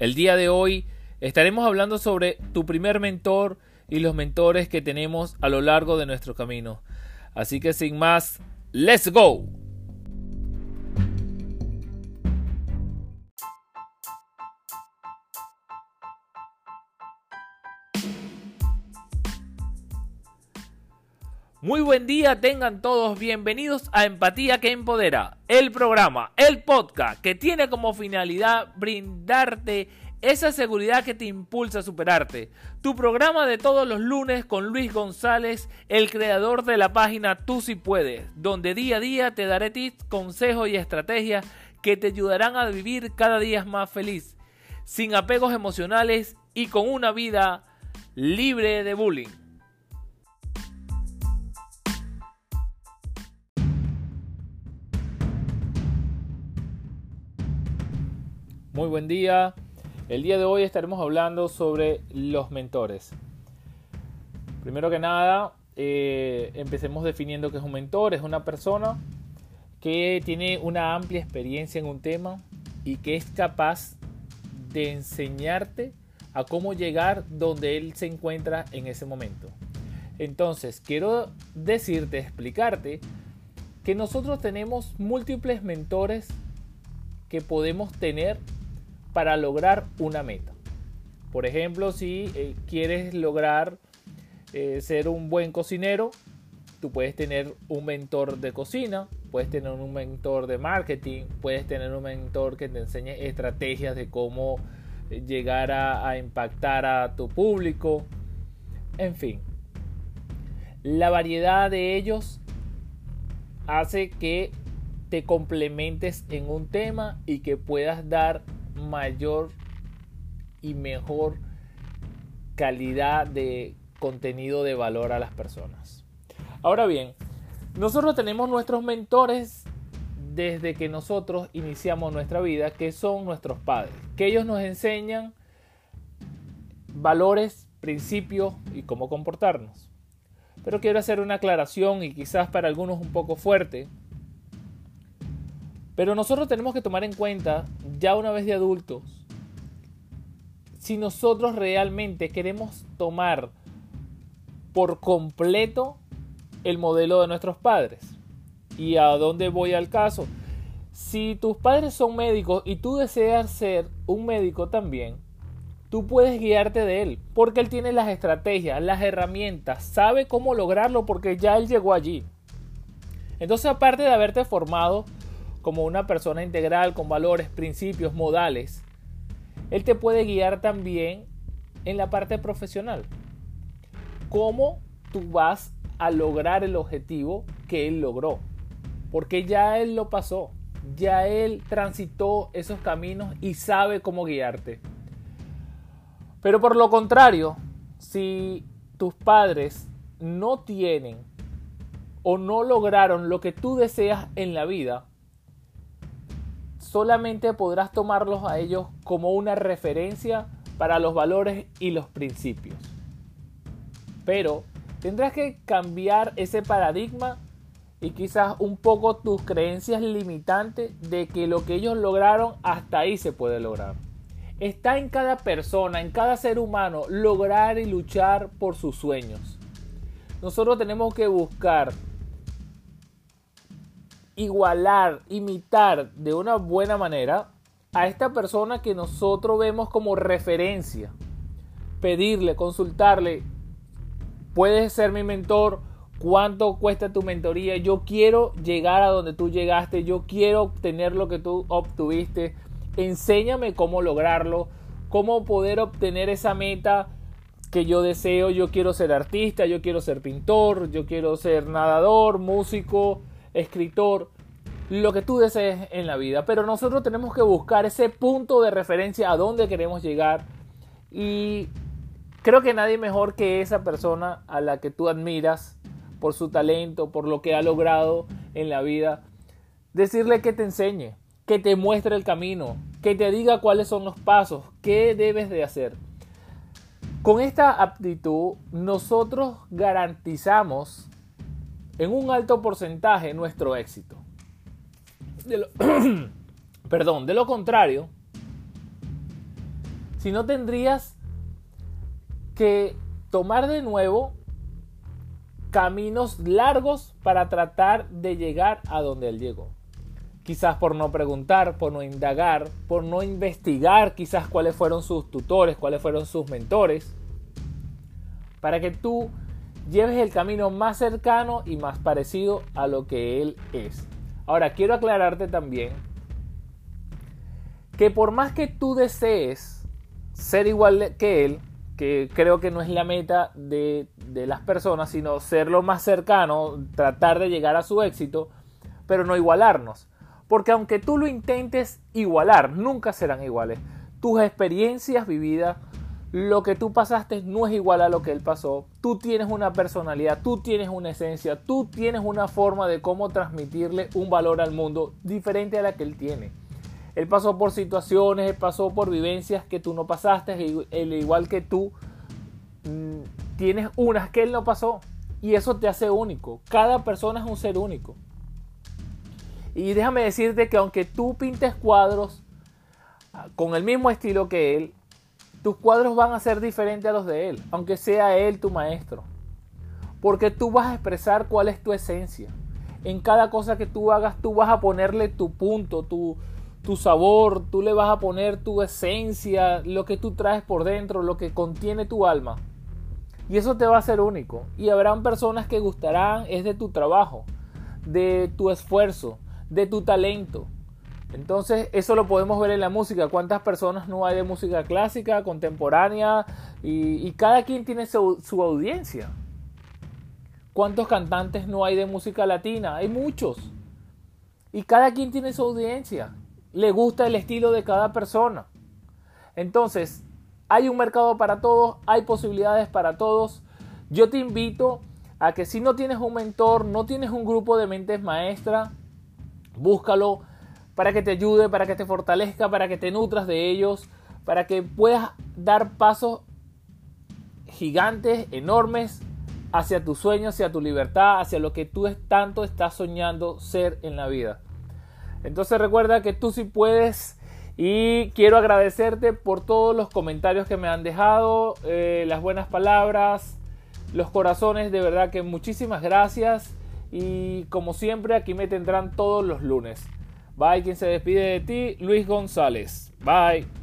El día de hoy estaremos hablando sobre tu primer mentor y los mentores que tenemos a lo largo de nuestro camino. Así que sin más, ¡let's go! Muy buen día, tengan todos bienvenidos a Empatía que Empodera, el programa, el podcast que tiene como finalidad brindarte esa seguridad que te impulsa a superarte. Tu programa de todos los lunes con Luis González, el creador de la página Tú si puedes, donde día a día te daré tips, consejos y estrategias que te ayudarán a vivir cada día más feliz, sin apegos emocionales y con una vida libre de bullying. Muy buen día. El día de hoy estaremos hablando sobre los mentores. Primero que nada, eh, empecemos definiendo qué es un mentor. Es una persona que tiene una amplia experiencia en un tema y que es capaz de enseñarte a cómo llegar donde él se encuentra en ese momento. Entonces, quiero decirte, explicarte que nosotros tenemos múltiples mentores que podemos tener para lograr una meta. Por ejemplo, si eh, quieres lograr eh, ser un buen cocinero, tú puedes tener un mentor de cocina, puedes tener un mentor de marketing, puedes tener un mentor que te enseñe estrategias de cómo eh, llegar a impactar a tu público. En fin, la variedad de ellos hace que te complementes en un tema y que puedas dar mayor y mejor calidad de contenido de valor a las personas. Ahora bien, nosotros tenemos nuestros mentores desde que nosotros iniciamos nuestra vida, que son nuestros padres, que ellos nos enseñan valores, principios y cómo comportarnos. Pero quiero hacer una aclaración y quizás para algunos un poco fuerte, pero nosotros tenemos que tomar en cuenta, ya una vez de adultos, si nosotros realmente queremos tomar por completo el modelo de nuestros padres. ¿Y a dónde voy al caso? Si tus padres son médicos y tú deseas ser un médico también, tú puedes guiarte de él, porque él tiene las estrategias, las herramientas, sabe cómo lograrlo porque ya él llegó allí. Entonces, aparte de haberte formado como una persona integral con valores, principios, modales, Él te puede guiar también en la parte profesional. ¿Cómo tú vas a lograr el objetivo que Él logró? Porque ya Él lo pasó, ya Él transitó esos caminos y sabe cómo guiarte. Pero por lo contrario, si tus padres no tienen o no lograron lo que tú deseas en la vida, solamente podrás tomarlos a ellos como una referencia para los valores y los principios. Pero tendrás que cambiar ese paradigma y quizás un poco tus creencias limitantes de que lo que ellos lograron hasta ahí se puede lograr. Está en cada persona, en cada ser humano, lograr y luchar por sus sueños. Nosotros tenemos que buscar igualar, imitar de una buena manera a esta persona que nosotros vemos como referencia. Pedirle, consultarle, puedes ser mi mentor, cuánto cuesta tu mentoría, yo quiero llegar a donde tú llegaste, yo quiero obtener lo que tú obtuviste, enséñame cómo lograrlo, cómo poder obtener esa meta que yo deseo, yo quiero ser artista, yo quiero ser pintor, yo quiero ser nadador, músico, escritor, lo que tú desees en la vida. Pero nosotros tenemos que buscar ese punto de referencia a dónde queremos llegar. Y creo que nadie mejor que esa persona a la que tú admiras por su talento, por lo que ha logrado en la vida. Decirle que te enseñe, que te muestre el camino, que te diga cuáles son los pasos, qué debes de hacer. Con esta aptitud nosotros garantizamos en un alto porcentaje nuestro éxito. Perdón, de lo contrario, Si no tendrías que tomar de nuevo caminos largos para tratar de llegar a donde él llegó. Quizás por no preguntar, por no indagar, por no investigar quizás cuáles fueron sus tutores, cuáles fueron sus mentores, para que tú lleves el camino más cercano y más parecido a lo que él es. Ahora, quiero aclararte también que por más que tú desees ser igual que él, que creo que no es la meta de, las personas, sino ser lo más cercano, tratar de llegar a su éxito, pero no igualarnos. Porque aunque tú lo intentes igualar, nunca serán iguales. Tus experiencias vividas, lo que tú pasaste no es igual a lo que él pasó. Tú tienes una personalidad, tú tienes una esencia, tú tienes una forma de cómo transmitirle un valor al mundo diferente a la que él tiene. Él pasó por situaciones, él pasó por vivencias que tú no pasaste, al igual que tú mm, tienes unas que él no pasó. Y eso te hace único. Cada persona es un ser único. Y déjame decirte que aunque tú pintes cuadros ah, con el mismo estilo que él, tus cuadros van a ser diferentes a los de él, aunque sea él tu maestro. Porque tú vas a expresar cuál es tu esencia. En cada cosa que tú hagas, tú vas a ponerle tu punto, tu, tu sabor, tú le vas a poner tu esencia, lo que tú traes por dentro, lo que contiene tu alma. Y eso te va a ser único. Y habrán personas que gustarán es de tu trabajo, de tu esfuerzo, de tu talento. Entonces eso lo podemos ver en la música. ¿Cuántas personas no hay de música clásica, contemporánea? Y, cada quien tiene su, su audiencia. ¿Cuántos cantantes no hay de música latina? Hay muchos. Y cada quien tiene su audiencia le gusta el estilo de cada persona. Entonces, hay un mercado para todos, hay posibilidades para todos. Yo te invito a que si no tienes un mentor, no tienes un grupo de mentes maestras, búscalo para que te ayude, para que te fortalezca, para que te nutras de ellos, para que puedas dar pasos gigantes, enormes, hacia tus sueños, hacia tu libertad, hacia lo que tú tanto estás soñando ser en la vida. Entonces recuerda que tú sí puedes y quiero agradecerte por todos los comentarios que me han dejado, eh, las buenas palabras, los corazones, de verdad que muchísimas gracias y como siempre aquí me tendrán todos los lunes. Bye, quien se despide de ti, Luis González. Bye.